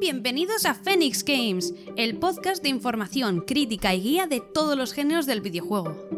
Bienvenidos a Phoenix Games, el podcast de información, crítica y guía de todos los géneros del videojuego.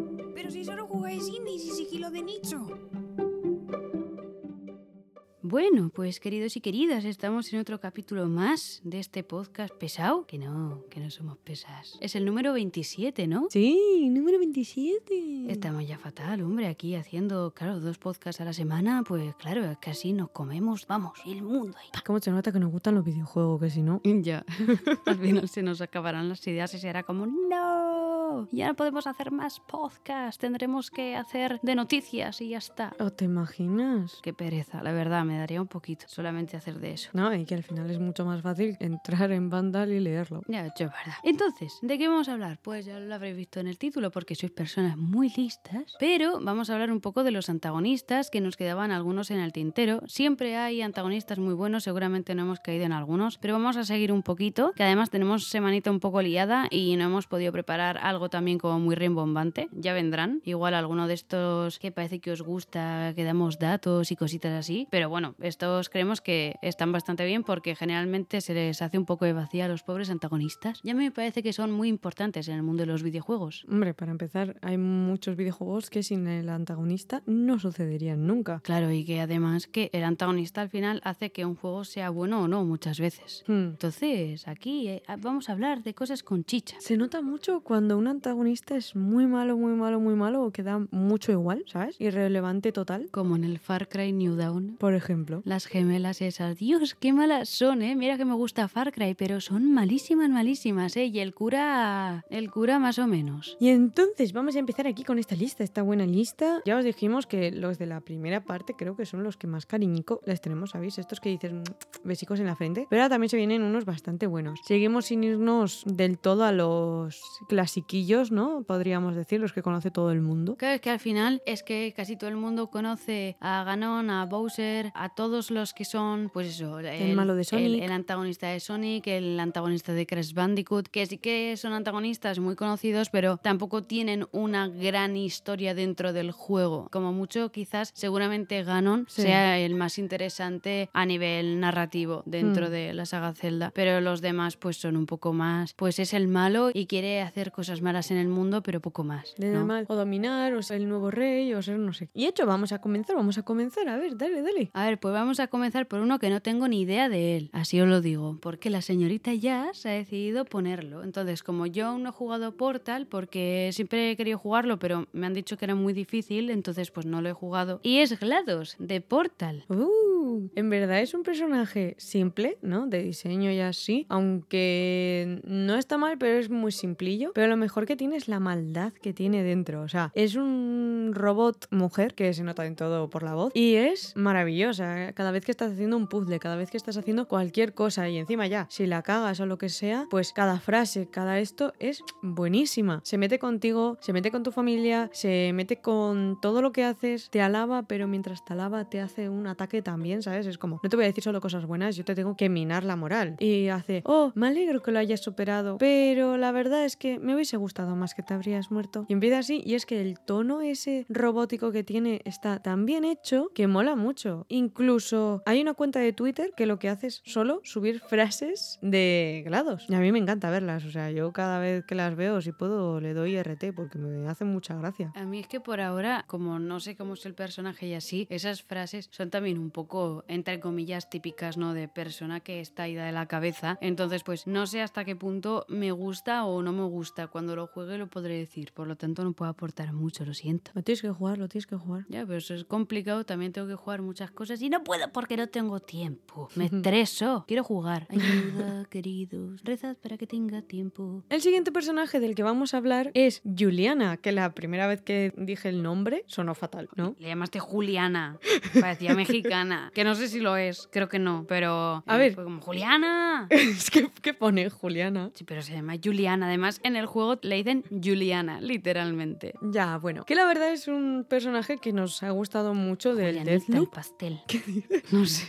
Bueno, pues queridos y queridas, estamos en otro capítulo más de este podcast pesado. Que no, que no somos pesas. Es el número 27, ¿no? Sí, número 27. Estamos ya fatal, hombre, aquí haciendo, claro, dos podcasts a la semana, pues claro, es que así nos comemos, vamos, el mundo ahí. ¿Cómo se nota que nos gustan los videojuegos? Que si no. Ya, al final se nos acabarán las ideas y será como, no, ya no podemos hacer más podcasts, tendremos que hacer de noticias y ya está. ¿O te imaginas? Qué pereza, la verdad, me daría un poquito solamente hacer de eso. No, y que al final es mucho más fácil entrar en Vandal y leerlo. Ya, es verdad. Entonces, ¿de qué vamos a hablar? Pues ya lo habréis visto en el título porque sois personas muy listas, pero vamos a hablar un poco de los antagonistas que nos quedaban algunos en el tintero. Siempre hay antagonistas muy buenos, seguramente no hemos caído en algunos, pero vamos a seguir un poquito, que además tenemos semanita un poco liada y no hemos podido preparar algo también como muy rimbombante. Ya vendrán, igual alguno de estos que parece que os gusta, que damos datos y cositas así, pero bueno, estos creemos que están bastante bien porque generalmente se les hace un poco de vacía a los pobres antagonistas. Ya me parece que son muy importantes en el mundo de los videojuegos. Hombre, para empezar, hay muchos videojuegos que sin el antagonista no sucederían nunca. Claro, y que además que el antagonista al final hace que un juego sea bueno o no muchas veces. Hmm. Entonces, aquí eh, vamos a hablar de cosas con chicha. Se nota mucho cuando un antagonista es muy malo, muy malo, muy malo o que da mucho igual, ¿sabes? Irrelevante total. Como en el Far Cry New Dawn. Por ejemplo. Las gemelas esas. Dios, qué malas son, ¿eh? Mira que me gusta Far Cry, pero son malísimas, malísimas, ¿eh? Y el cura... El cura más o menos. Y entonces vamos a empezar aquí con esta lista, esta buena lista. Ya os dijimos que los de la primera parte creo que son los que más cariñico les tenemos, ¿sabéis? Estos que dices "Mm, besicos en la frente. Pero ahora también se vienen unos bastante buenos. Seguimos sin irnos del todo a los clasiquillos, ¿no? Podríamos decir, los que conoce todo el mundo. Claro, es que al final es que casi todo el mundo conoce a Ganon, a Bowser, a todos los que son, pues eso, el, malo de Sonic. el, el antagonista de Sonic, el antagonista de Crash Bandicoot, que sí que son antagonistas muy conocidos, pero tampoco tienen una gran historia dentro del juego. Como mucho, quizás, seguramente Ganon Sí. sea el más interesante a nivel narrativo dentro Hmm. de la saga Zelda, pero los demás pues son un poco más, pues es el malo y quiere hacer cosas malas en el mundo, pero poco más. De ¿no? normal, o dominar, o ser el nuevo rey, o ser no sé. Y hecho, vamos a comenzar, vamos a comenzar. A ver, dale, dale. A ver, pues vamos a comenzar por uno que no tengo ni idea de él. Así os lo digo. Porque la señorita Jazz ha decidido ponerlo. Entonces, como yo aún no he jugado Portal, porque siempre he querido jugarlo, pero me han dicho que era muy difícil, entonces pues no lo he jugado. Y es GLaDOS, de Portal. Uh, en verdad es un personaje simple, ¿no? De diseño y así. Aunque no está mal, pero es muy simplillo. Pero lo mejor que tiene es la maldad que tiene dentro. O sea, es un robot mujer que se nota en todo por la voz. Y es maravillosa. Cada vez que estás haciendo un puzzle, cada vez que estás haciendo cualquier cosa. Y encima ya, si la cagas o lo que sea, pues cada frase, cada esto es buenísima. Se mete contigo, se mete con tu familia, se mete con todo lo que haces, te alaba, pero mientras te alaba te hace un ataque también, ¿sabes? Es como, no te voy a decir solo cosas buenas, yo te tengo que minar la moral. Y hace, oh, me alegro que lo hayas superado, pero la verdad es que me hubiese gustado más que te habrías muerto. Y empieza así, y es que el tono ese robótico que tiene está tan bien hecho que mola mucho. Incluso hay una cuenta de Twitter que lo que hace es solo subir frases de GLaDOS. Y a mí me encanta verlas, o sea, yo cada vez que las veo, si puedo, le doy RT porque me hace mucha gracia. A mí es que por ahora, como no sé cómo es el personaje y así, esas frases son también un poco, entre comillas, típicas, ¿no? De persona que está ida de la cabeza. Entonces, pues no sé hasta qué punto me gusta o no me gusta. Cuando lo juegue lo podré decir. Por lo tanto, no puedo aportar mucho, lo siento. Lo tienes que jugar, lo tienes que jugar. Ya, pero eso es complicado. También tengo que jugar muchas cosas y no puedo porque no tengo tiempo. Me estreso. Quiero jugar. Ayuda, queridos. Rezad para que tenga tiempo. El siguiente personaje del que vamos a hablar es Juliana, que la primera vez que dije el nombre sonó fatal, ¿no? Le llamaste Juliana. Parecía mexicana. Que no sé si lo es. Creo que no. Pero. A eh, ver. Fue como Juliana. es que ¿qué pone Juliana. Sí, pero se llama Juliana. Además, en el juego le dicen Juliana, literalmente. Ya, bueno. Que la verdad es un personaje que nos ha gustado mucho del Deathloop. pastel. No sé.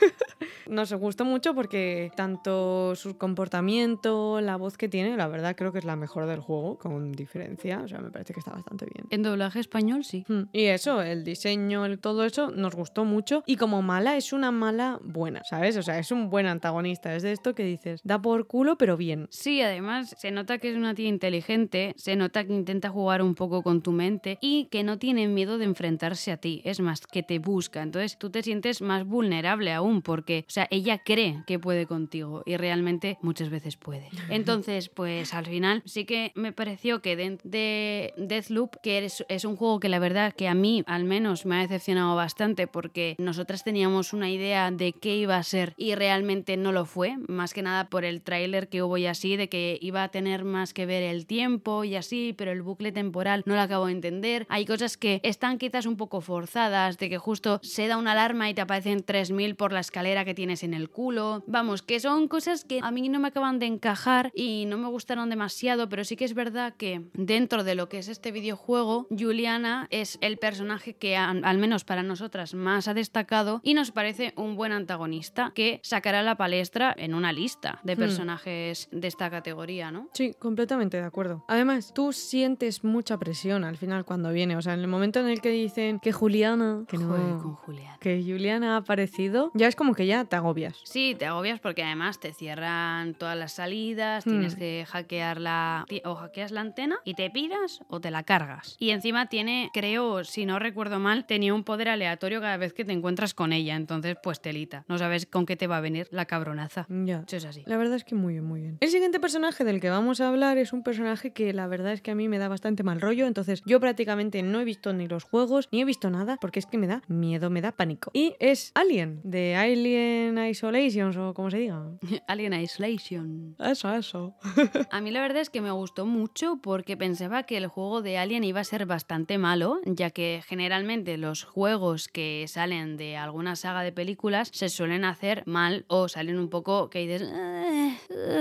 Nos gustó mucho porque tanto su comportamiento, la voz que tiene, la verdad creo que es la mejor del juego, con diferencia. O sea, me parece que está bastante bien. En doblaje español sí. Mm, Y eso, el diseño, el, todo eso, nos gustó mucho. Y como mala, es una mala buena, ¿sabes? O sea, es un buen antagonista. Es de esto que dices, da por culo, pero bien. Sí, además se nota que es una tía inteligente, se nota que intenta jugar un poco con tu mente y que no tiene miedo de enfrentarse a ti, es más, que te busca. Entonces tú te sientes más vulnerable aún porque, sea, ella cree que puede contigo y realmente muchas veces puede. Entonces, pues al final sí que me pareció que de, de Deathloop, que es, es un juego que la verdad que a mí al menos me ha decepcionado bastante porque nosotras teníamos una idea de qué iba a ser y realmente no lo fue, más que nada por el tráiler que hubo y así, de que iba a tener más que ver el tiempo y así, pero el bucle temporal no lo acabo de entender. Hay cosas que están quizás un poco forzadas, de que justo se da una alarma y te aparecen 3000 por la escalera que tienes en el culo. Vamos, que son cosas que a mí no me acaban de encajar y no me gustaron demasiado, pero sí que es verdad que dentro de lo que es este videojuego, Juliana es el personaje que al menos para nosotras más ha destacado y nos parece un buen antagonista que sacará la palestra en una lista de Hmm. personajes de esta categoría, ¿no? Sí, completamente de acuerdo. Además, tú sientes mucha presión al final cuando viene. O sea, en el momento en el que dicen que Juliana, que no, con Julián. que Juliana ha aparecido, ya es como que ya te agobias. Sí, te agobias porque además te cierran todas las salidas, Hmm. tienes que hackear la... o hackeas la antena y te piras o te la cargas. Y encima tiene, creo, si no recuerdo mal, tenía un poder aleatorio cada vez que te encuentras con ella, entonces pues telita. No sabes con qué te va a venir la cabronaza. Ya. Eso es así. La verdad es que muy bien, muy bien. El siguiente personaje del que vamos a hablar es un personaje que la verdad es que a mí me da bastante mal rollo, entonces yo prácticamente no he visto ni los juegos, ni he visto nada, porque es que me da miedo, me da pánico. Y es Alien, de Alien Isolations o como se diga. Alien Isolation. Eso, eso. A mí la verdad es que me gustó mucho porque pensaba que el juego de Alien iba a ser bastante malo, ya que generalmente los juegos que salen de alguna saga de películas se suelen hacer mal o salen un poco que dices, "Eh,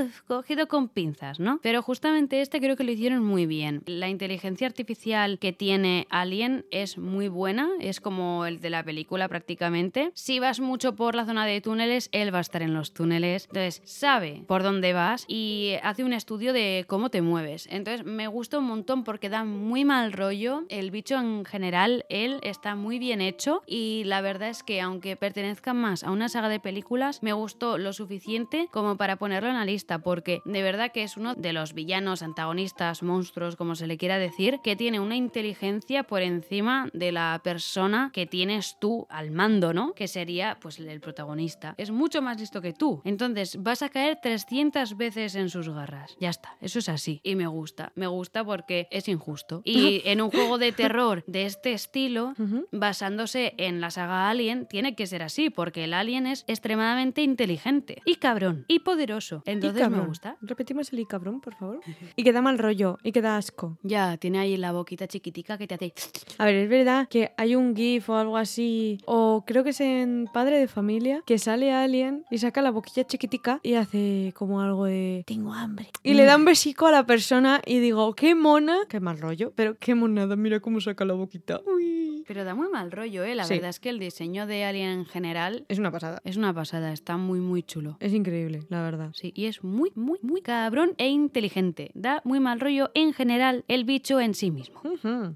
uf, cogido con pinzas, ¿no? Pero justamente este creo que lo hicieron muy bien. La inteligencia artificial que tiene Alien es muy buena, es como el de la película prácticamente. Si vas mucho por la zona de túneles, él va a estar en los túneles. Entonces, sabe por dónde vas y hace un estudio de cómo te mueves. Entonces, me gusta un montón porque da muy mal rollo. El bicho en general, él está muy bien hecho y la verdad es que aunque pertenezca más a una saga de películas, me gustó lo suficiente como para ponerlo en la lista porque de verdad que es uno de los villanos, antagonistas, monstruos, como se le quiera decir, que tiene una inteligencia por encima de la persona que tienes tú al mando, ¿no? Que sería pues el protagonista. Es mucho más listo que tú. Entonces vas a caer 300 veces en sus garras. Ya está, eso es así. Y me gusta, me gusta porque es injusto. Y en un juego de terror de este estilo, basándose en la saga Alien, tiene que ser así, porque el Alien es extremadamente inteligente y cabrón y poderoso. Y Entonces me gusta. Repetimos el y cabrón, por favor. Y que da mal rollo, y que da asco. Ya, tiene ahí la boquita chiquitica que te hace... A ver, es verdad que hay un GIF o algo así, o creo que es en Padre de Familia, que sale alguien y saca la boquilla chiquitica y hace como algo de tengo hambre. Y le da un besico a la persona y digo, qué mona, qué mal rollo, pero qué monada, mira cómo saca la boquita. Uy. Pero da muy mal rollo, ¿eh? La Sí. verdad es que el diseño de Alien en general Es una pasada. es una pasada, está muy, muy chulo. Es increíble, la verdad. Sí, y es muy, muy, muy cabrón e inteligente. Da muy mal rollo en general el bicho en sí mismo.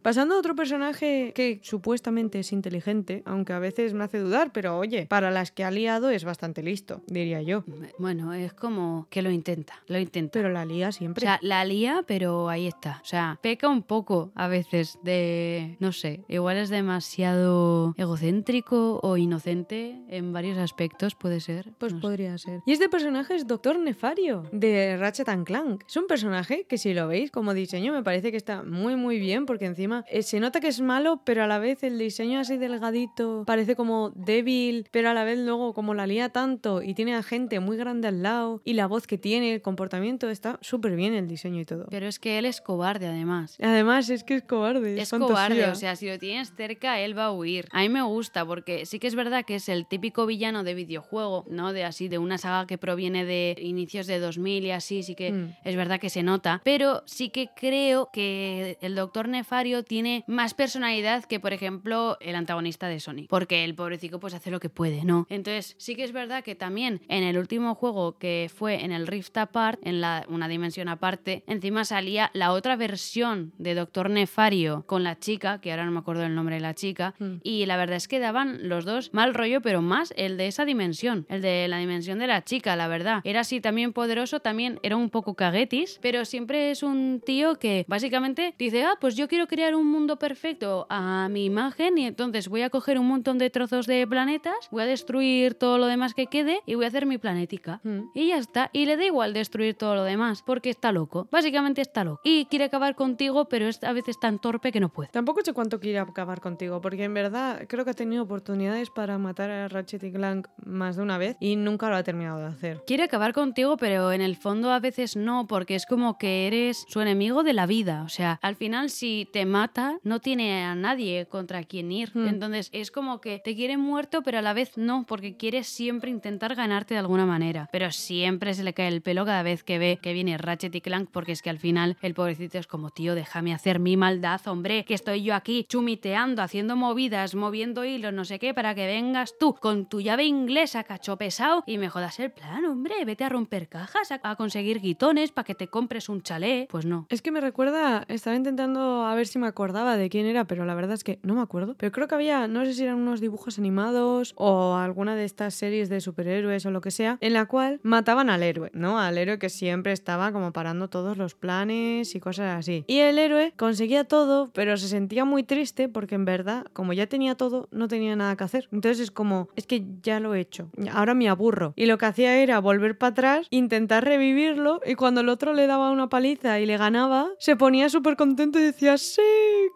Pasando a otro personaje que supuestamente es inteligente, aunque a veces me hace dudar, pero oye, para las que ha liado es bastante listo, diría yo. Bueno, es como que lo intenta, lo intenta. Pero la lía O siempre. sea, la lía, pero ahí está. O sea, peca un poco a veces de, no sé, igual es demasiado egocéntrico o inocente en varios aspectos, puede ser. Pues No sé. podría ser. Y este personaje es Doctor Nefario, de Ratchet and Clank. Es un personaje que si lo veis como diseño me parece que está muy muy bien porque encima eh, se nota que es malo, pero a la vez el diseño así delgadito parece como débil, pero a la vez luego como la lía tanto y tiene a gente muy grande al lado y la voz que tiene, el comportamiento, está súper bien el diseño y todo. Pero es que él es cobarde además. Además es que es cobarde. Es, Es cobarde, o sea, si lo tienes acerca, él va a huir. A mí me gusta porque sí que es verdad que es el típico villano de videojuego, ¿no? De así, de una saga que proviene de inicios de 2000 y así, sí que Mm. es verdad que se nota. Pero sí que creo que el Doctor Nefario tiene más personalidad que, por ejemplo, el antagonista de Sonic. Porque el pobrecito pues hace lo que puede, ¿no? Entonces sí que es verdad que también en el último juego que fue en el Rift Apart, en la, una dimensión aparte, encima salía la otra versión de Doctor Nefario con la chica, que ahora no me acuerdo el nombre la chica, Mm. y la verdad es que daban los dos mal rollo, pero más el de esa dimensión, el de la dimensión de la chica, la verdad. Era así también poderoso, también era un poco caguetis, pero siempre es un tío que básicamente dice, ah, pues yo quiero crear un mundo perfecto a mi imagen y entonces voy a coger un montón de trozos de planetas, voy a destruir todo lo demás que quede y voy a hacer mi planetica. Mm. Y ya está. Y le da igual destruir todo lo demás, porque está loco. Básicamente está loco. Y quiere acabar contigo, pero es a veces tan torpe que no puede. Tampoco sé cuánto quiere acabar contigo, porque en verdad creo que ha tenido oportunidades para matar a Ratchet y Clank más de una vez y nunca lo ha terminado de hacer. Quiere acabar contigo, pero en el fondo a veces no, porque es como que eres su enemigo de la vida. O sea, al final si te mata, no tiene a nadie contra quien ir. Hmm. Entonces es como que te quiere muerto, pero a la vez no, porque quiere siempre intentar ganarte de alguna manera. Pero siempre se le cae el pelo cada vez que ve que viene Ratchet y Clank, porque es que al final el pobrecito es como, tío, déjame hacer mi maldad, hombre, que estoy yo aquí chumiteando, haciendo movidas, moviendo hilos, no sé qué, para que vengas tú con tu llave inglesa, cacho pesado, y me jodas el plan, hombre, vete a romper cajas, a, conseguir guitones para que te compres un chalet. Pues no. Es que me recuerda, estaba intentando a ver si me acordaba de quién era, pero la verdad es que no me acuerdo. Pero creo que había, no sé si eran unos dibujos animados o alguna de estas series de superhéroes o lo que sea, en la cual mataban al héroe, ¿no? Al héroe que siempre estaba como parando todos los planes y cosas así. Y el héroe conseguía todo, pero se sentía muy triste porque en verdad, como ya tenía todo, no tenía nada que hacer. Entonces es como, es que ya lo he hecho, ahora me aburro. Y lo que hacía era volver para atrás, intentar revivirlo y cuando el otro le daba una paliza y le ganaba, se ponía súper contento y decía, sí,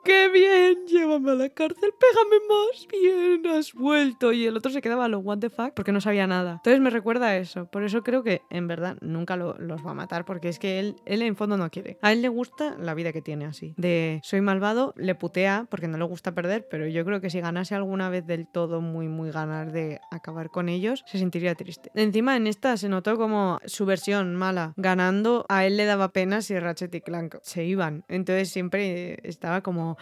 qué bien, llévame a la cárcel, pégame más, bien, has vuelto. Y el otro se quedaba a lo what the fuck porque no sabía nada. Entonces me recuerda a eso. Por eso creo que en verdad nunca lo- los va a matar porque es que él, él en fondo no quiere. A él le gusta la vida que tiene así. De soy malvado, le putea porque no le gusta perder, pero yo creo que si ganase alguna vez del todo muy, muy ganar de acabar con ellos, se sentiría triste. Encima en esta se notó como su versión mala. Ganando, a él le daba pena si Ratchet y Clank se iban. Entonces siempre estaba como,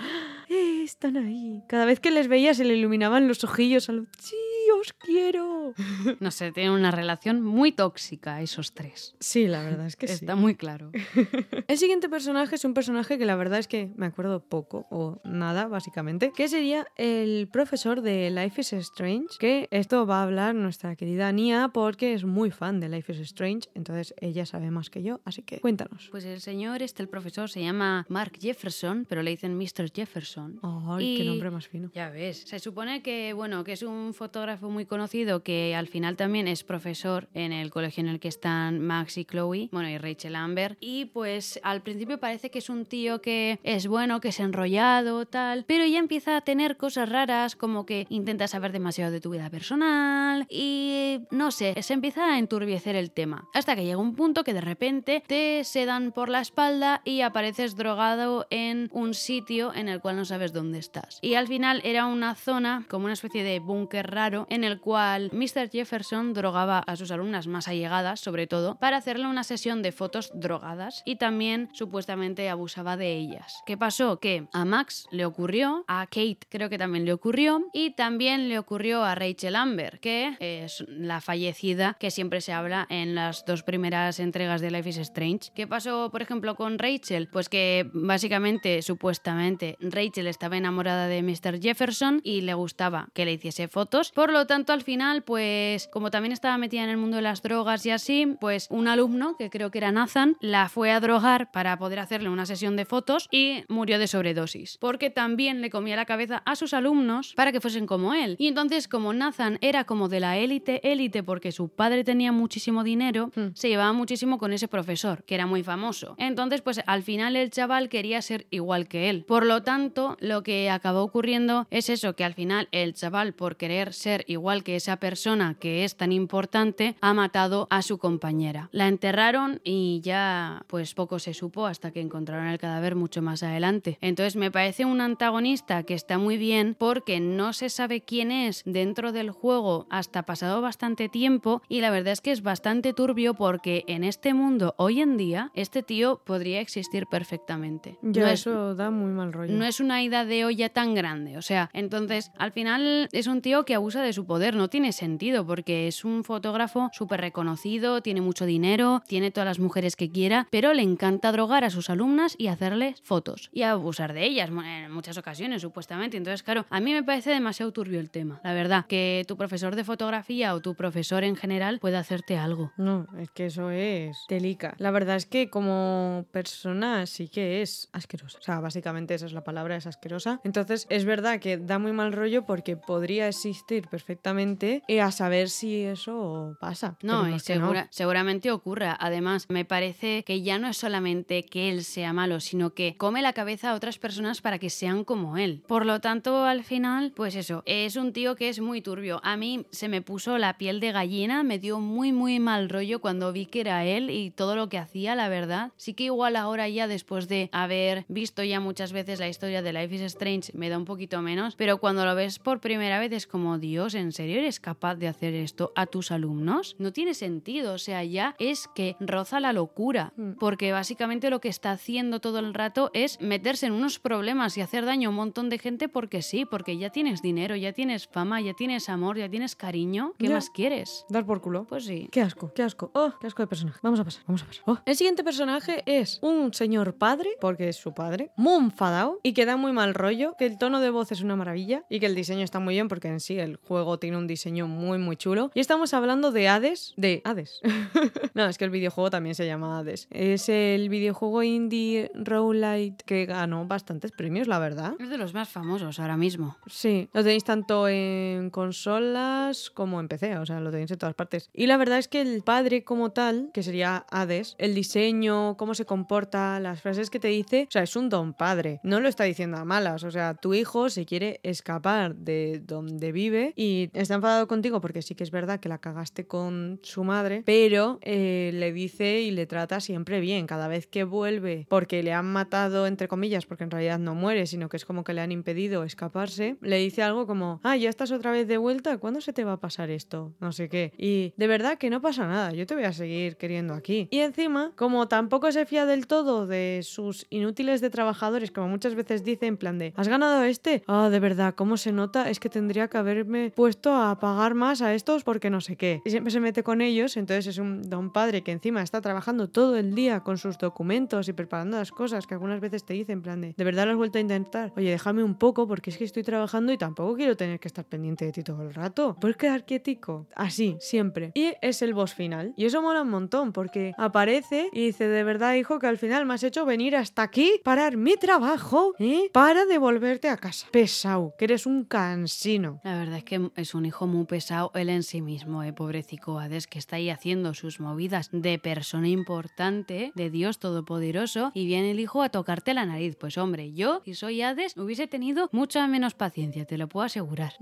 "Eh, están ahí. Cada vez que les veía se le iluminaban los ojillos a lo, sí, os quiero. No sé, tienen una relación muy tóxica esos tres. Sí, la verdad es que sí. Está muy claro. El siguiente personaje es un personaje que la verdad es que me acuerdo poco o nada, básicamente, que sería el profesor de Life is Strange, que esto va a hablar nuestra querida Nia porque es muy fan de Life is Strange, entonces ella sabe más que yo, así que cuéntanos. Pues el señor, este, el profesor, se llama Mark Jefferson, pero le dicen Mr. Jefferson. Ay, qué Y- nombre más fino. Ya ves, se supone que, bueno, que es un fotógrafo muy conocido que al final también es profesor en el colegio en el que están Max y Chloe, bueno, y Rachel Amber. Y pues al principio parece que es un tío que es bueno, que es enrollado, tal, pero ya empieza a tener cosas raras, como que intenta saber demasiado de tu vida personal y no sé, se empieza a enturbiecer el tema. Hasta que llega un punto que de repente te sedan por la espalda y apareces drogado en un sitio en el cual no sabes dónde estás. Y al final era una zona, como una especie de búnker raro, en el cual Mr. Jefferson drogaba a sus alumnas más allegadas, sobre todo, para hacerle una sesión de fotos drogadas y también supuestamente abusaba de ellas. ¿Qué pasó? Que a Max le ocurrió, a Kate creo que también le ocurrió y también le ocurrió a Rachel Amber, que es la fallecida que siempre se habla en las dos primeras entregas de Life is Strange. ¿Qué pasó, por ejemplo, con Rachel? Pues que básicamente, supuestamente, Rachel estaba enamorada de Mr. Jefferson y le gustaba que le hiciese fotos. Por lo tanto, al final, pues como también estaba metida en el mundo de las drogas y así, pues un alumno, que creo que era Nathan, la fue a drogar para poder hacerle una sesión de fotos y murió de sobredosis. Porque también le comía la cabeza a sus alumnos para que fuesen como él. Y entonces, como Nathan era como de la élite, élite, porque su padre tenía muchísimo dinero, Hmm. se llevaba muchísimo con ese profesor, que era muy famoso. Entonces, pues al final el chaval quería ser igual que él. Por lo tanto, lo que acabó ocurriendo es eso, que al final el chaval, por querer ser igual que esa persona que es tan importante ha matado a su compañera. La enterraron y ya pues poco se supo hasta que encontraron el cadáver mucho más adelante. Entonces me parece un antagonista que está muy bien porque no se sabe quién es dentro del juego hasta pasado bastante tiempo y la verdad es que es bastante turbio porque en este mundo hoy en día este tío podría existir perfectamente. Ya, no es, eso da muy mal rollo. no es una ida de olla tan grande. O sea, entonces al final es un tío que abusa de su poder. No tiene sentido porque es un fotógrafo súper reconocido, tiene mucho dinero, tiene todas las mujeres que quiera, pero le encanta drogar a sus alumnas y hacerles fotos y abusar de ellas en muchas ocasiones, supuestamente. Entonces, claro, a mí me parece demasiado turbio el tema. La verdad, que tu profesor de fotografía o tu profesor en general pueda hacerte algo. No, es que eso es delica. La verdad es que como persona sí que es asquerosa. O sea, básicamente esa es la palabra, es asquerosa. Entonces es verdad que da muy mal rollo porque podría existir perfectamente y a saber si eso pasa. No, y no. segura- seguramente ocurra. Además, me parece que ya no es solamente que él sea malo, sino que come la cabeza a otras personas para que sean como él. Por lo tanto, al final, pues eso, es un tío que es muy turbio. A mí se me puso la piel de gallina, me dio muy, muy mal rollo cuando vi que era él y todo lo que hacía, la verdad. Sí que igual ahora ya después de haber visto ya muchas veces la historia de Life is Strange, me da un poquito menos, pero cuando lo ves por primera vez es como, Dios, ¿en serio eres capaz de hacer esto a tus alumnos? No tiene sentido, o sea, ya es que roza la locura, Mm. porque básicamente lo que está haciendo todo el rato es meterse en unos problemas y hacer daño a un montón de gente porque sí, porque ya tienes dinero, ya tienes fama, ya tienes amor, ya tienes cariño, ¿qué Ya. más quieres? Dar por culo. Pues sí. Qué asco, qué asco. Oh, qué asco de personaje. Vamos a pasar, vamos a pasar. Oh. El siguiente personaje es un señor padre, porque es su padre, muy enfadado y que da muy mal rollo, que el tono de voz es una maravilla y que el diseño está muy bien porque en sí el juego tiene un diseño muy muy chulo. Y estamos hablando de Hades, de Hades. no, es que el videojuego también se llama Hades. Es el videojuego indie roguelite que ganó bastantes premios, la verdad. Es de los más famosos ahora mismo. Sí, lo tenéis tanto en consolas como en PC, o sea, lo tenéis en todas partes. Y la verdad es que el padre como tal, que sería Hades, el diseño, cómo se comporta, las frases que te dice, o sea, es un don padre. No lo está diciendo a malas, o sea, tu hijo se quiere escapar de donde vive y está enfadado contigo porque sí que es verdad que la cagaste con su madre, pero eh, le dice y le trata siempre bien. Cada vez que vuelve, porque le han matado, entre comillas, porque en realidad no muere, sino que es como que le han impedido escaparse, le dice algo como, ah, ya estás otra vez de vuelta, ¿cuándo se te va a pasar esto? No sé qué. Y de verdad que no pasa nada, yo te voy a seguir queriendo aquí. Y encima, como tampoco se fía del todo de sus inútiles de trabajadores, como muchas veces dice en plan de, ¿has ganado este? Ah, de verdad, ¿cómo se nota? Es que tendría que haberme puesto a pagar más a estos porque no sé qué. Y siempre se mete con ellos, entonces es un don padre que encima está trabajando todo el día con sus documentos y preparando las cosas que algunas veces te dicen en plan de, ¿de verdad lo has vuelto a intentar? Oye, déjame un poco porque es que estoy trabajando y tampoco quiero tener que estar pendiente de ti todo el rato. ¿Puedes quedar quietico? Así, siempre. Y es el boss final. Y eso mola un montón porque aparece y dice, de verdad, hijo, que al final me has hecho venir hasta aquí, parar mi trabajo, ¿eh? Para devolverte a casa. Pesado, que eres un cansino. La verdad es que es un hijo muy pesado él en sí mismo, eh, pobrecico Hades, que está ahí haciendo sus movidas de persona importante, de Dios todopoderoso, y viene el hijo a tocarte la nariz. Pues hombre, yo, si soy Hades, hubiese tenido mucha menos paciencia, te lo puedo asegurar.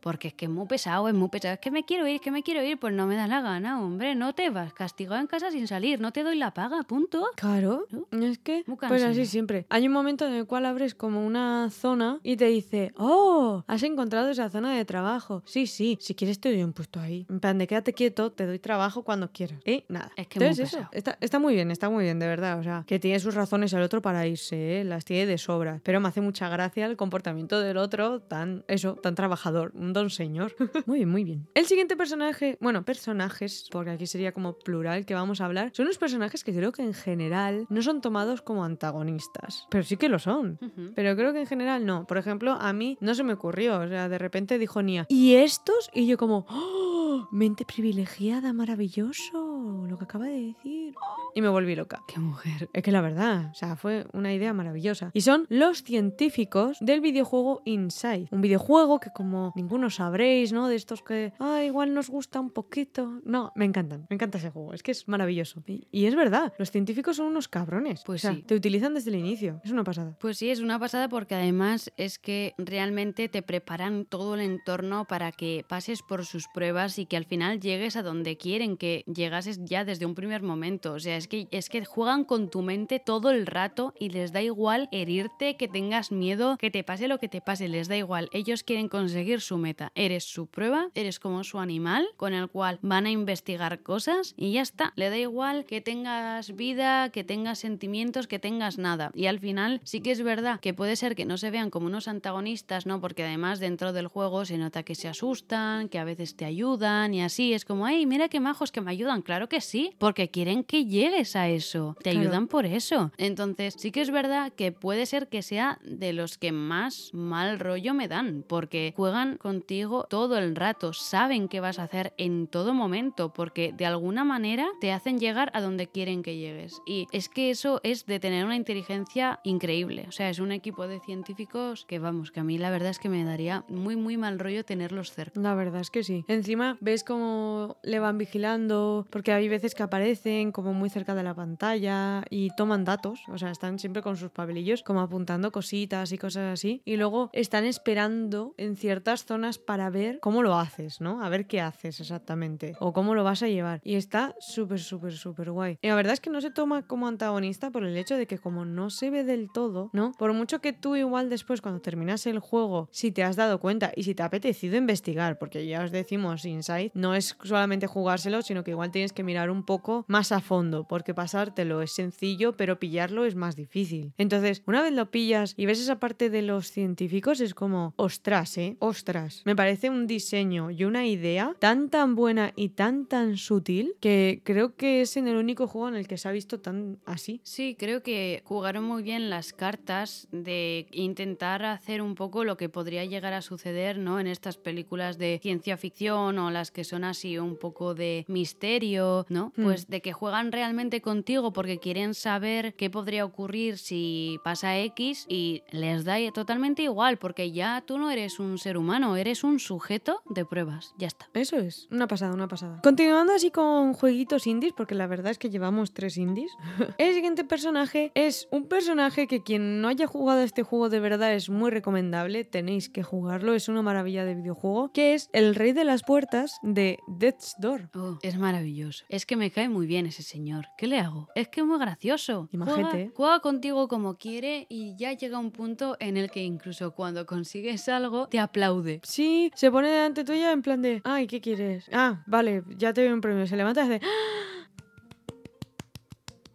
Porque es que es muy pesado, es muy pesado. Es que me quiero ir, es que me quiero ir. Pues no me da la gana, hombre. No te vas castigado en casa sin salir. No te doy la paga, punto. Claro, ¿No? es que pues así siempre. Hay un momento en el cual abres como una zona y te dice, oh, has encontrado esa zona de trabajo. Sí, sí, si quieres te doy un puesto ahí. En plan de quédate quieto, te doy trabajo cuando quieras. Y nada. Es que muy Entonces eso, pesado. está, está muy bien, está muy bien, de verdad. O sea, que tiene sus razones el otro para irse, ¿eh? las tiene de sobra. Pero me hace mucha gracia el comportamiento del otro tan, eso, tan trabajador, un don señor. muy bien, muy bien. El siguiente personaje, bueno, personajes, porque aquí sería como plural que vamos a hablar, son unos personajes que creo que en general no son tomados como antagonistas, pero sí que lo son. Pero creo que en general no. Por ejemplo, a mí no se me ocurrió. O sea, de repente dijo ¿y estos? Y yo como, ¡Oh! Mente privilegiada, maravilloso. Lo que acaba de decir. Y me volví loca. Qué mujer. Es que la verdad, o sea, fue una idea maravillosa. Y son los científicos del videojuego Inside. Un videojuego que como ninguno sabréis, ¿no? De estos que, ah, igual nos gusta un poquito. No, me encantan, me encanta ese juego. Es que es maravilloso. Y, y es verdad, los científicos son unos cabrones. Pues O sea, sí. Te utilizan desde el inicio. Es una pasada. Pues sí, es una pasada porque además es que realmente te preparan todo el entorno para que pases por sus pruebas y que al final llegues a donde quieren que llegases ya desde un primer momento. O sea, es que, es que juegan con tu mente todo el rato y les da igual herirte, que tengas miedo, que te pase lo que te pase, les da igual. Ellos quieren conseguir su meta. Eres su prueba, eres como su animal con el cual van a investigar cosas y ya está. Le da igual que tengas vida, que tengas sentimientos, que tengas nada. Y al final sí que es verdad que puede ser que no se vean como unos antagonistas, ¿no? Porque además dentro del juego se nota que se asustan, que a veces te ayudan y así. Es como, ay, mira qué majos que me ayudan. Claro que sí, porque quieren que llegues a eso. Te Claro. ayudan por eso. Entonces sí que es verdad que puede ser que sea de los que más mal rollo me dan, porque juegan contigo todo el rato, saben qué vas a hacer en todo momento, porque de alguna manera te hacen llegar a donde quieren que llegues. Y es que eso es de tener una inteligencia increíble. O sea, es un equipo de científicos que vamos, que a mí la verdad es que me daría muy, muy mal rollo tenerlos cerca. La verdad es que sí. Encima ves cómo le van vigilando, porque hay veces que aparecen como muy cerca de la pantalla y toman datos, o sea, están siempre con sus papelillos como apuntando cositas y cosas así, y luego están esperando en ciertas zonas para ver cómo lo haces, ¿no? A ver qué haces exactamente, o cómo lo vas a llevar. Y está súper, súper, súper guay. Y la verdad es que no se toma como antagonista por el hecho de que como no se ve del todo, ¿no? Por mucho que tú igual después cuando terminas el juego, si te has dado cuenta y si te ha apetecido investigar, porque ya os decimos, Inside no es solamente jugárselo, sino que igual tienes que mirar un poco más a fondo, porque pasártelo es sencillo, pero pillarlo es más difícil. Entonces, una vez lo pillas y ves esa parte de los científicos, es como, ostras, ¿eh? Ostras. Me parece un diseño y una idea tan tan buena y tan tan sutil que creo que es en el único juego en el que se ha visto tan así. Sí, creo que jugaron muy bien las cartas de intentar hacer un poco lo que podría llegar a suceder, ¿no? En estas películas de ciencia ficción o las que son así un poco de misterio, ¿no? Hmm. Pues de que juegan realmente contigo porque quieren saber qué podría ocurrir si pasa X y les da totalmente igual porque ya tú no eres un ser humano, eres un sujeto de pruebas, ya está. Eso es, una pasada, una pasada. Continuando así con jueguitos indies, porque la verdad es que llevamos tres indies. El siguiente personaje es un personaje que quien no haya jugado este juego de verdad es muy recomendable, tenéis que jugarlo, es una maravilla de videojuego, que es el rey de las puertas de Death's Door. Oh, es maravilloso. Es que me cae muy bien ese señor. ¿Qué le hago? Es que es muy gracioso. Juega, majete. juega contigo como quiere y ya llega un punto en el que incluso cuando consigues algo te aplaude. Sí, se pone delante tuya en plan de, ay, ¿qué quieres? Ah, vale, ya te doy un premio. Se levanta y hace,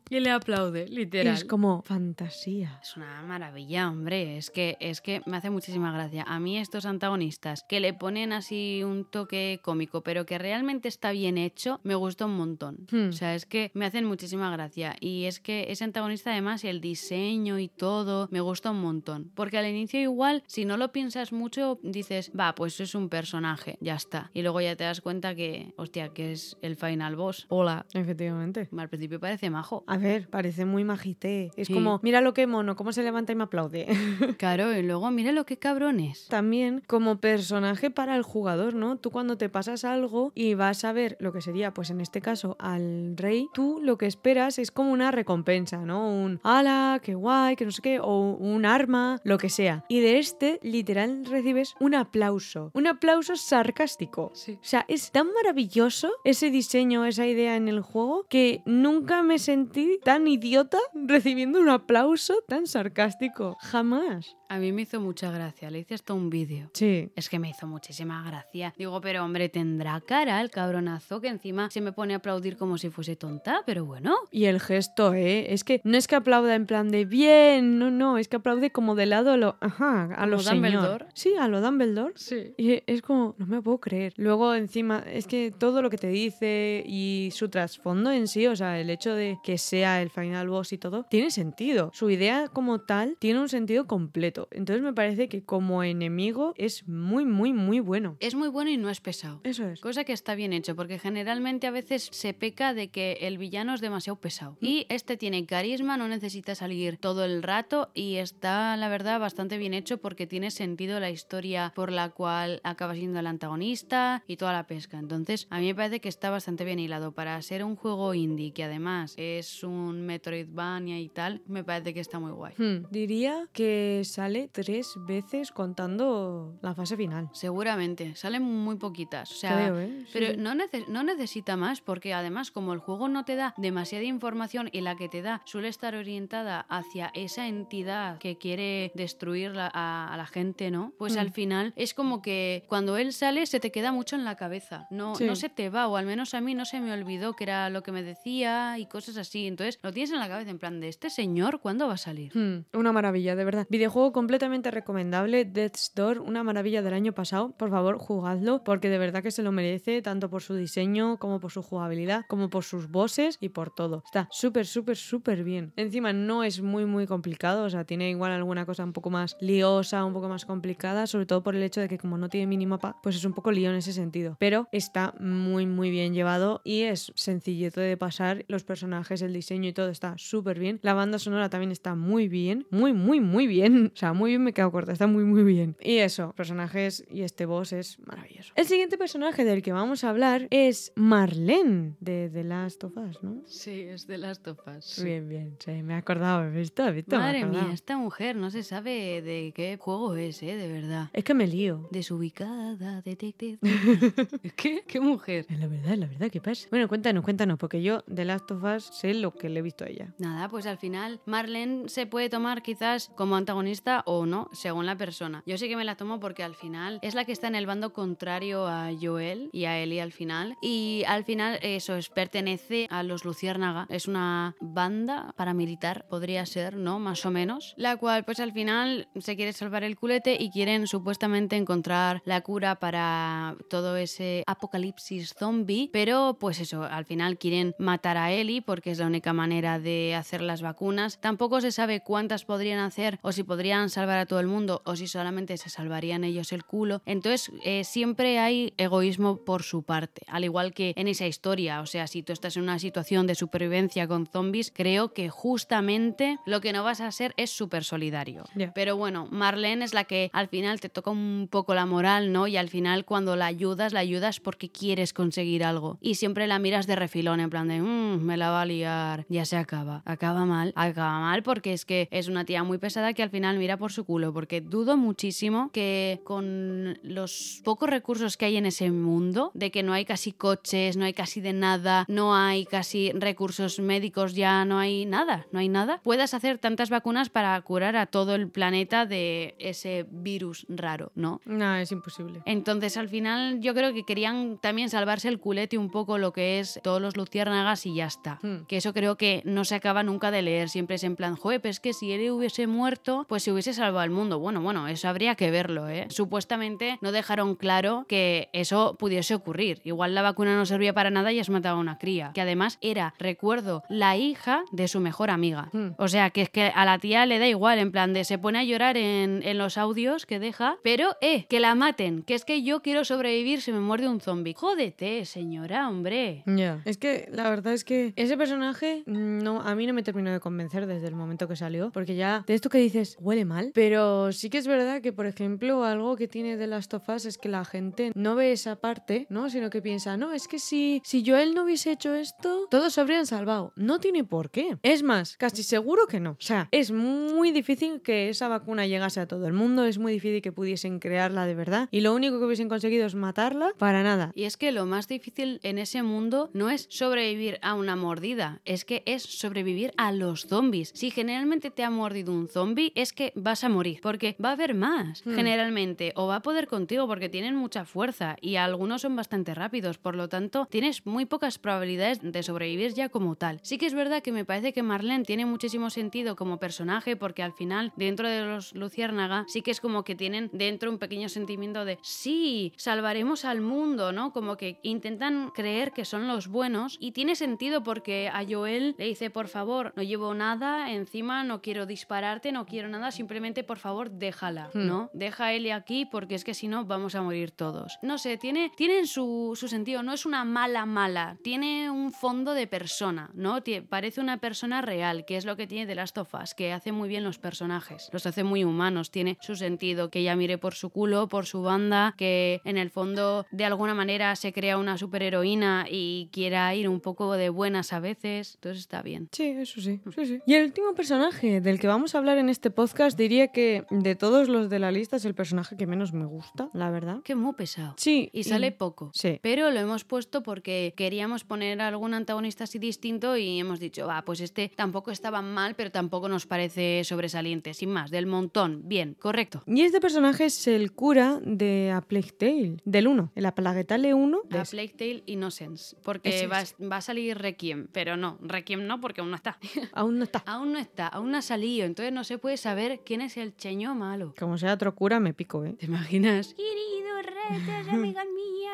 Y le aplaude, y literal. es como fantasía. Es una maravilla, hombre. Es que, es que me hace muchísima gracia. A mí estos antagonistas que le ponen así un toque cómico, pero que realmente está bien hecho, me gusta un montón. Hmm. O sea, es que me hacen muchísima gracia. Y es que ese antagonista además, el diseño y todo, me gusta un montón. Porque al inicio igual, si no lo piensas mucho, dices, va, pues es un personaje, ya está. Y luego ya te das cuenta que, hostia, que es el final boss. Hola. Efectivamente. Al principio parece majo. A ver, parece muy majité. Es Sí. como, mira lo que mono, cómo se levanta y me aplaude. Claro, y luego mira lo que cabrones. También como personaje para el jugador, ¿no? Tú cuando te pasas algo y vas a ver lo que sería, pues en este caso, al rey, tú lo que esperas es como una recompensa, ¿no? Un ala, qué guay, que no sé qué, o un arma, lo que sea. Y de este, literal, recibes un aplauso. Un aplauso sarcástico. Sí. O sea, es tan maravilloso ese diseño, esa idea en el juego, que nunca me sentí tan idiota recibiendo un aplauso tan sarcástico. Jamás. A mí me hizo mucha gracia, le hice hasta un vídeo. Sí. Es que me hizo muchísima gracia. Digo, pero hombre, tendrá cara el cabronazo que encima se me pone a aplaudir como si fuese tonta, pero bueno. Y el gesto, ¿eh? Es que no es que aplauda en plan de bien, no, no, es que aplaude como de lado a lo, ajá, a lo señor. Dumbledore. Sí, a lo Dumbledore. Sí. Y es como, no me puedo creer. Luego, encima, es que todo lo que te dice y su trasfondo en sí, o sea, el hecho de que sea el final boss y todo, tiene sentido. Su idea como tal tiene un sentido completo. Entonces me parece que como enemigo es muy, muy, muy bueno. Es muy bueno y no es pesado. Eso es. Cosa que está bien hecho, porque generalmente a veces se peca de que el villano es demasiado pesado. Y este tiene carisma, no necesita salir todo el rato y está, la verdad, bastante bien hecho porque tiene sentido la historia por la cual acaba siendo el antagonista y toda la pesca. Entonces, a mí me parece que está bastante bien hilado. Para ser un juego indie que además es un Metroidvania y tal, me parece que está muy guay. Hmm, Diría que sale tres veces contando la fase final. Seguramente, salen muy poquitas. O sea, Creo, ¿eh? Sí, Pero no, nece- no necesita más porque además como el juego no te da demasiada información y la que te da suele estar orientada hacia esa entidad que quiere destruir la- a, a la gente, ¿no? Pues Mm. al final es como que cuando él sale se te queda mucho en la cabeza. No, Sí. no se te va o al menos a mí no se me olvidó que era lo que me decía y cosas así. Entonces lo tienes en la cabeza en plan de este señor, ¿cuándo va a salir? Hmm, una maravilla, de verdad. Videojuego completamente recomendable, Death's Door, una maravilla del año pasado. Por favor, jugadlo, porque de verdad que se lo merece, tanto por su diseño, como por su jugabilidad, como por sus bosses y por todo. Está súper, súper, súper bien. Encima no es muy, muy complicado, o sea, tiene igual alguna cosa un poco más liosa, un poco más complicada, sobre todo por el hecho de que como no tiene minimapa, pues es un poco lío en ese sentido. Pero está muy, muy bien llevado y es sencillito de pasar. Los personajes, el diseño y todo está súper bien. La banda sonora también está muy bien, muy, muy, muy bien. O sea, muy bien me quedo corta, está muy, muy bien. Y eso, personajes y este boss es maravilloso. El siguiente personaje del que vamos a hablar es Marlene de The Last of Us, ¿no? Sí, es de las tofas. Bien, bien, sí, me he acordado, he visto, he visto. Madre mía, esta mujer no se sabe de qué juego es, ¿eh? De verdad. Es que me lío. Desubicada, detective. ¿Qué? ¿Qué mujer? Es la verdad, la verdad, ¿qué pasa? Bueno, cuéntanos, cuéntanos, porque yo de Last of Us sé lo que le he visto a ella. Nada, pues al final Marlene se puede tomar quizás como antagonista o no, según la persona. Yo sí que me la tomo porque al final es la que está en el bando contrario a Joel y a Ellie al final. Y al final eso es, pertenece a los Luciérnaga. Es una banda paramilitar, podría ser, ¿no? Más o menos. La cual pues al final se quiere salvar el culete y quieren supuestamente encontrar la cura para todo ese apocalipsis zombie. Pero pues eso, al final quieren matar a Ellie porque es la única manera de hacer las vacunas. Tampoco se sabe cuántas podrían hacer o si podrían salvar a todo el mundo o si solamente se salvarían ellos el culo. Entonces eh, siempre hay egoísmo por su parte, al igual que en esa historia. O sea, si tú estás en una situación de supervivencia con zombies, creo que justamente lo que no vas a ser es súper solidario. Pero bueno, Marlene es la que al final te toca un poco la moral, ¿no? Y al final cuando la ayudas, la ayudas porque quieres conseguir algo. Y siempre la miras de refilón, en plan de, "Mm, me la va a liar, ya se acaba. Acaba mal, acaba mal porque es que es una tía muy pesada que al final mira por su culo, porque dudo muchísimo que con los pocos recursos que hay en ese mundo, de que no hay casi coches, no hay casi de nada, no hay casi recursos médicos, ya no hay nada, no hay nada, puedas hacer tantas vacunas para curar a todo el planeta de ese virus raro, ¿no? No, es imposible. Entonces al final yo creo que querían también salvarse el culete un poco lo que es todos los luciérnagas y ya está. Hmm. Que eso creo que no se acaba nunca de leer, siempre es en plan, joder, pues es que si él hubiese muerto, pues se hubiese salvado el mundo. Bueno, bueno, eso habría que verlo, ¿eh? Supuestamente no dejaron claro que eso pudiese ocurrir. Igual la vacuna no servía para nada y has matado a una cría. Que además era, recuerdo, la hija de su mejor amiga. Hmm. O sea, que es que a la tía le da igual, en plan de se pone a llorar en, en los audios que deja, pero, eh, que la maten, que es que yo quiero sobrevivir si me muerde un zombie. Jódete, señora, hombre. Ya. Es que la verdad es que ese personaje no, a mí no me terminó de convencer desde el momento que salió. Porque ya de esto que dices huele mal. Pero sí que es verdad que, por ejemplo, algo que tiene de Last of Us es que la gente no ve esa parte, ¿no? Sino que piensa, no, es que si, si Joel no hubiese hecho esto, todos se habrían salvado. No tiene por qué. Es más, casi seguro que no. O sea, es muy difícil que esa vacuna llegase a todo el mundo. Es muy difícil que pudiesen crearla de verdad. Y lo único que hubiesen conseguido es matarla para nada. Y es que lo más difícil en ese mundo no es sobrevivir a una mordida, es que es sobrevivir a los zombies. Si generalmente te ha mordido un zombie, es que vas a morir, porque va a haber más, Hmm. generalmente, o va a poder contigo porque tienen mucha fuerza y algunos son bastante rápidos, por lo tanto, tienes muy pocas probabilidades de sobrevivir ya como tal. Sí que es verdad que me parece que Marlene tiene muchísimo sentido como personaje porque al final, dentro de los Luciérnaga, sí que es como que tienen dentro un pequeño sentimiento de sí, salvaremos al mundo, ¿no? Como que intentan creer que son los buenos y tiene sentido porque a Joel le dice, por favor, no llevo nada encima, no quiero dispararte, no quiero nada, simplemente por favor déjala, Hmm. ¿no? Deja a Ellie aquí porque es que si no vamos a morir todos. No sé, tiene, tiene su, su sentido, no es una mala mala, tiene un fondo de persona, ¿no? Parece una persona real, que es lo que tiene The Last of Us, que hace muy bien los personajes, los hace muy humanos, tiene su sentido, que ella mire por su culo, por su banda, que en el fondo de alguna manera se crea una superheroína y quiera ir un poco de buenas a veces, entonces está bien. Sí, eso sí, sí, sí. Y el último personaje del que vamos a hablar en este podcast diría que de todos los de la lista es el personaje que menos me gusta, la verdad. Que muy pesado. Sí. Y sale poco. Sí. Pero lo hemos puesto porque queríamos poner algún antagonista así distinto y hemos dicho, va, pues este tampoco estaba mal, pero tampoco nos parece sobresaliente. Sin más, del montón. Bien, correcto. Y este personaje es el cura de A Plague Tale, del 1, el Plague Tale 1. de A. Plague Tale Innocence. Porque va, va a salir Requiem, pero no, Requiem no, porque aún no está. Aún no está. aún no está, aún no ha salido, entonces no se puede saber quién es el cheño malo. Como sea otro cura, me pico, ¿eh? ¿Te imaginas? Queridos amigas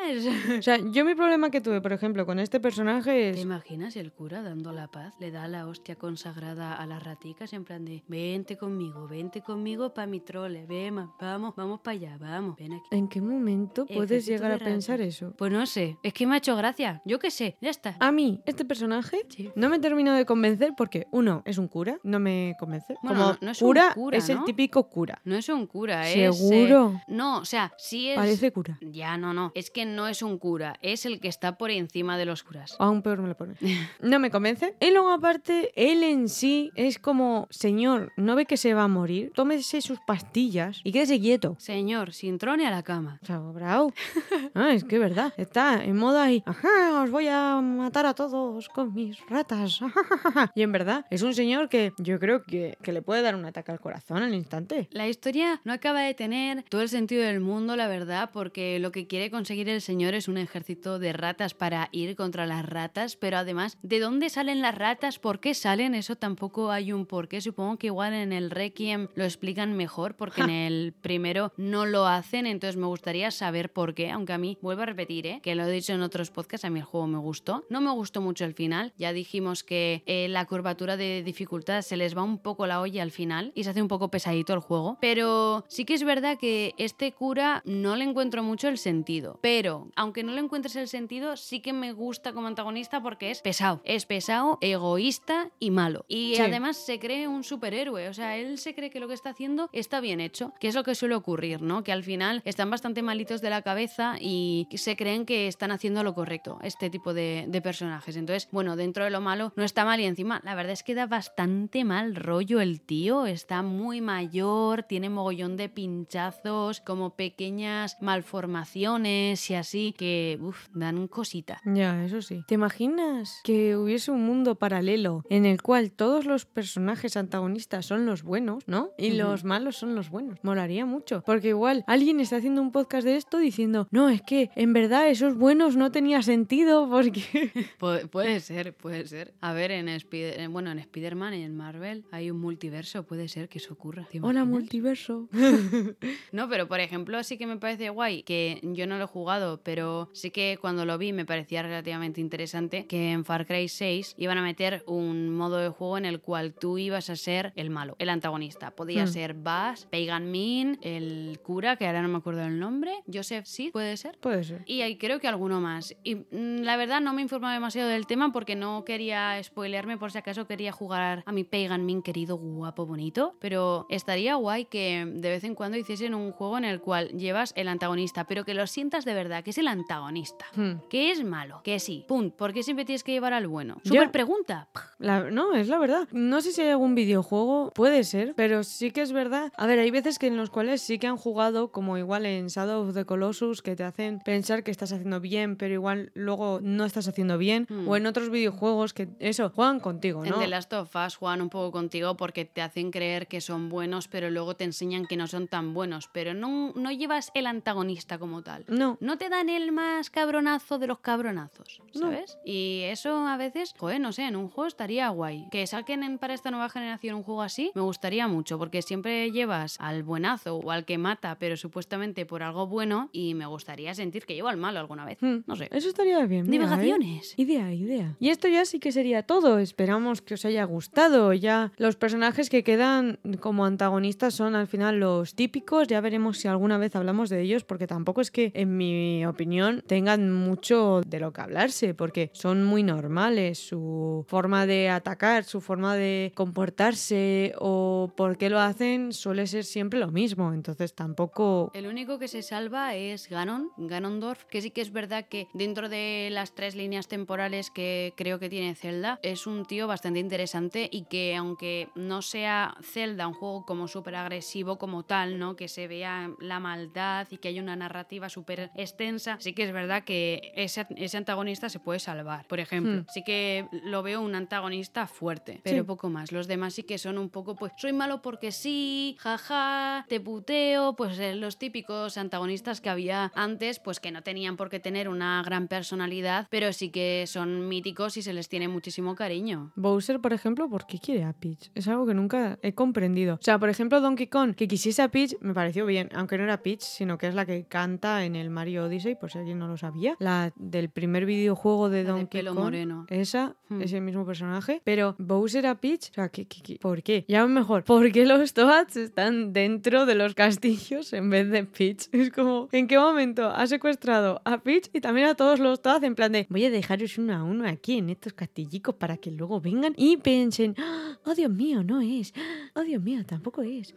O sea, yo mi problema que tuve, por ejemplo, con este personaje ¿Te es... imaginas el cura dando la paz? Le da la hostia consagrada a las raticas en plan de vente conmigo, vente conmigo pa' mi trole, ven, vamos, vamos para allá, vamos, ven aquí. ¿En qué momento puedes Ejército llegar a pensar eso? Pues no sé, es que me ha hecho gracia, yo qué sé, ya está. A mí, este personaje Sí. no me terminó de convencer porque, uno, es un cura, no me convence. Bueno, Como no- no es un cura, es el típico cura. No es un cura, es... eh, ¿Seguro? No, o sea, sí es... Parece cura. Ya, no, no, es que no es un cura, es el que está por encima de los curas. Aún peor me lo pone. No me convence. Y luego, aparte, él en sí es como, señor, ¿no ve que se va a morir? Tómese sus pastillas y quédese quieto. Señor, sin trone a la cama. O sea, bravo. Ah, es que es verdad. Está en moda y, ajá, os voy a matar a todos con mis ratas. Y en verdad, es un señor que yo creo que, que le puede dar un ataque al corazón al instante. La historia no acaba de tener todo el sentido del mundo, la verdad, porque lo que quiere conseguir el señor es un ejército de ratas para ir contra las ratas, pero además, ¿de dónde salen las ratas? ¿Por qué salen? Eso tampoco hay un porqué. Supongo que igual en el Requiem lo explican mejor, porque en el primero no lo hacen, entonces me gustaría saber por qué, aunque a mí, vuelvo a repetir, ¿eh? que lo he dicho en otros podcasts, a mí el juego me gustó. No me gustó mucho el final, ya dijimos que eh, la curvatura de dificultad se les va un poco la olla al final y se hace un poco pesadito el juego, pero sí que es verdad que este cura no le encuentro mucho el sentido, pero aunque no le encuentres el sentido, sí que me gusta como antagonista porque es pesado, es pesado, egoísta y malo. Y Sí. además se cree un superhéroe, o sea, él se cree que lo que está haciendo está bien hecho, que es lo que suele ocurrir, ¿no? Que al final están bastante malitos de la cabeza y se creen que están haciendo lo correcto, este tipo de, de personajes. Entonces, bueno, dentro de lo malo no está mal y encima la verdad es que da bastante mal rollo el tío, está muy mayor, tiene mogollón de pinchazos, como pequeñas malformaciones y así que, uff, dan cosita. Ya, eso sí. ¿Te imaginas que hubiese un mundo paralelo en el cual todos los personajes antagonistas son los buenos, ¿no? Y los malos son los buenos. Molaría mucho. Porque igual alguien está haciendo un podcast de esto diciendo, no, es que en verdad esos buenos no tenía sentido porque... Pu- puede ser, puede ser. A ver, en Spider en- bueno, en Spider-Man y en Marvel hay un multiverso, puede ser que eso ocurra. ¿te Hola, multiverso. No, pero por ejemplo, sí que me parece guay, que yo no lo he jugado, pero sí que cuando lo vi me parecía relativamente interesante, que en Far Cry 6 iban a meter un modo de juego en el cual tú ibas a ser el malo, el antagonista. Podía Hmm. ser Bass, Pagan Min, el cura, que ahora no me acuerdo el nombre, Joseph Seed, puede ser. Puede ser. Y hay, creo que alguno más. Y mm, la verdad no me he informado demasiado del tema porque no quería spoilearme por si acaso quería jugar a mi Pagan Min querido, guapo, bonito. Pero estaría guay que de vez en cuando hiciesen un juego en el cual llevas el antagonista, pero que lo sientas de verdad, que es el antagonista. Hmm. Que es malo, que sí, punto. ¿Por qué siempre tienes que llevar al bueno? Super pregunta. La- no, es la verdad. No sé si hay algún videojuego, puede ser, pero sí que es verdad. A ver, hay veces que en los cuales sí que han jugado, como igual en Shadow of the Colossus, que te hacen pensar que estás haciendo bien, pero igual luego no estás haciendo bien. Hmm. O en otros videojuegos que, eso, juegan contigo, En ¿no? The Last of Us juegan un poco contigo porque te hacen creer que son buenos, pero luego te enseñan que no son tan buenos. Pero no, no llevas el antagonista como tal. No. No te dan el más cabronazo de los cabronazos, No. ¿sabes? Y eso a veces, joder, no sé, en un juego estaría guay. Que saquen en- para esta nueva generación un juego así, me gustaría mucho, porque siempre llevas al buenazo o al que mata, pero supuestamente por algo bueno, y me gustaría sentir que llevo al malo alguna vez. Hmm, No sé. Eso estaría bien. ¿eh? Divagaciones. Idea, idea. Y esto ya sí que sería todo. Esperamos que os haya gustado. Ya los personajes que quedan como antagonistas son al final los típicos. Ya veremos si alguna vez hablamos de ellos, porque tampoco es que, en mi opinión, tengan mucho de lo que hablarse, porque son muy normales. Su forma de atacar, su forma de comportarse o por qué lo hacen suele ser siempre lo mismo. Entonces tampoco... El único que se salva es Ganon, Ganondorf, que sí que es verdad que dentro de las tres líneas temporales que creo que tiene Zelda, es un tío bastante interesante y que aunque no sea Zelda un juego como súper agresivo como tal, ¿no? Que se vea la maldad y que haya una narrativa súper sí que es verdad que ese, ese antagonista se puede salvar. Por ejemplo, Hmm. sí que lo veo un antagonista fuerte, pero Sí. poco más. Los demás sí que son un poco, pues, soy malo porque sí, jaja, te puteo, pues eh, los típicos antagonistas que había antes, pues que no tenían por qué tener una gran personalidad, pero sí que son míticos y se les tiene muchísimo cariño. Bowser, por ejemplo, ¿por qué quiere a Peach? Es algo que nunca he comprendido. O sea, por ejemplo, Donkey Kong, que quisiese a Peach, me pareció bien, aunque no era Peach, sino que es la que canta en el Mario Odyssey, por si alguien no lo sabía. La del primer videojuego de La de Donkey pelo Kong. moreno. Esa Hmm. es el mismo personaje. Pero Bowser a Peach, o sea, ¿qué, qué- qué? por qué? Ya mejor, ¿por qué los Toads están dentro de los castillos en vez de Peach? Es como, ¿en qué momento ha secuestrado a Peach y también a todos los Toads en plan de voy a dejaros uno a uno aquí en estos castillicos para que luego vengan y piensen, "Ah, oh Dios mío, no es, oh Dios mío, tampoco es.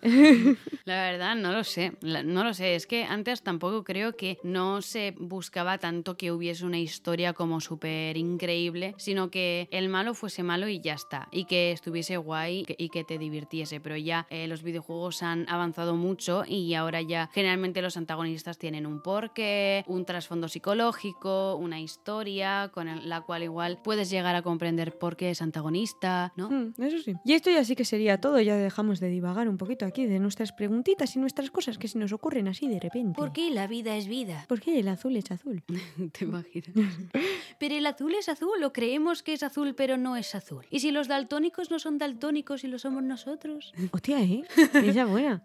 La verdad, no lo sé. No lo sé. Es que antes tampoco creo que no se buscaba tanto que hubiese una historia como súper increíble, sino que el malo fuese malo y ya está. Y que estuviese guay y que te divirtiese. Pero ya eh, los videojuegos han avanzado mucho y ahora ya generalmente los antagonistas tienen un porqué, un trasfondo psicológico, una historia con la cual igual puedes llegar a comprender por qué es antagonista, ¿no? Mm, eso sí. Y esto ya sí que sería todo, ya dejamos de divagar un poquito aquí de nuestras preguntitas y nuestras cosas que se nos ocurren así de repente. ¿Por qué la vida es vida? ¿Por qué el azul es azul? ¿Te imaginas? pero el azul es azul, o creemos que es azul, pero no es azul. ¿Y si los daltónicos no son daltónicos y lo somos nosotros? Hostia, ¿eh? Esa buena.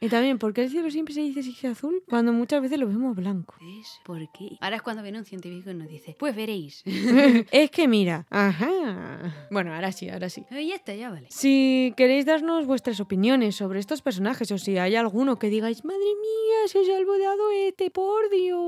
Y también, ¿por qué el cielo siempre se dice si es azul cuando muchas veces lo vemos blanco? ¿Ves? ¿Por qué? Ahora es cuando viene un científico y nos dice, pues veréis. es que mira, ajá. Bueno, ahora sí, ahora sí. y ya está, ya vale. Si queréis darnos vuestras opiniones sobre estos personajes o si hay alguno que digáis, madre mía, se os ha olvidado este, por Dios.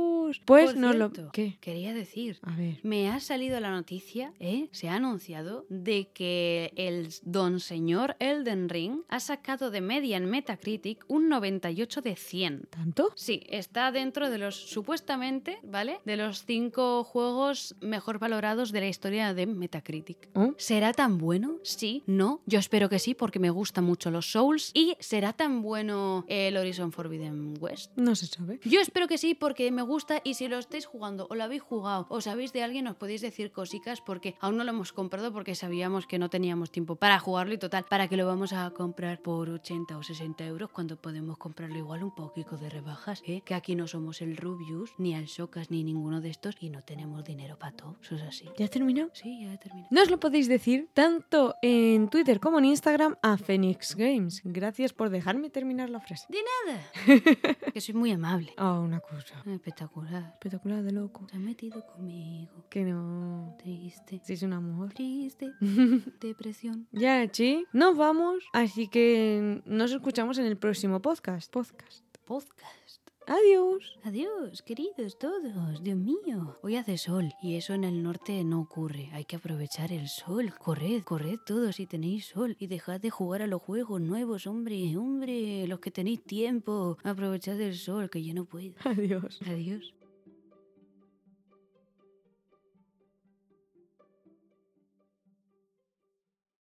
Pues Por nos lo... ¿Qué? Quería decir, A ver. me ha salido la noticia, ¿eh? Se ha anunciado de que el don señor Elden Ring ha sacado de media en Metacritic un 98 de 100. ¿Tanto? Sí, está dentro de los, supuestamente, ¿vale? De los cinco juegos mejor valorados de la historia de Metacritic. ¿Oh? ¿Será tan bueno? Sí, no. Yo espero que sí, porque me gustan mucho los Souls. ¿Y será tan bueno el Horizon Forbidden West? No se sabe. Yo espero que sí, porque me gusta y si lo estáis jugando o lo habéis jugado o sabéis de alguien, os podéis decir cositas porque aún no lo hemos comprado porque sabíamos que no teníamos tiempo para jugarlo y total, ¿para que lo vamos a comprar por 80 o 60 euros cuando podemos comprarlo igual un poquito de rebajas? ¿eh? Que aquí no somos el Rubius, ni el Shocas, ni ninguno de estos y no tenemos dinero para todo. Eso es así. ¿Ya has terminado? Sí, ya he terminado. Nos lo podéis decir tanto en Twitter como en Instagram a Phoenix Games. Gracias por dejarme terminar la frase. De nada. que soy muy amable. Ah, una cosa. Espectacular. Espectacular de loco. Se ha metido conmigo. Que no. Triste. Si es un amor. Triste. Depresión. Ya, chi, nos vamos. Así que nos escuchamos en el próximo podcast. Podcast. Podcast. Adiós. Adiós, queridos todos. Dios mío. Hoy hace sol y eso en el norte no ocurre. Hay que aprovechar el sol. Corred, corred todos si tenéis sol y dejad de jugar a los juegos nuevos, hombre, hombre. Los que tenéis tiempo. Aprovechad el sol, que yo no puedo. Adiós. Adiós.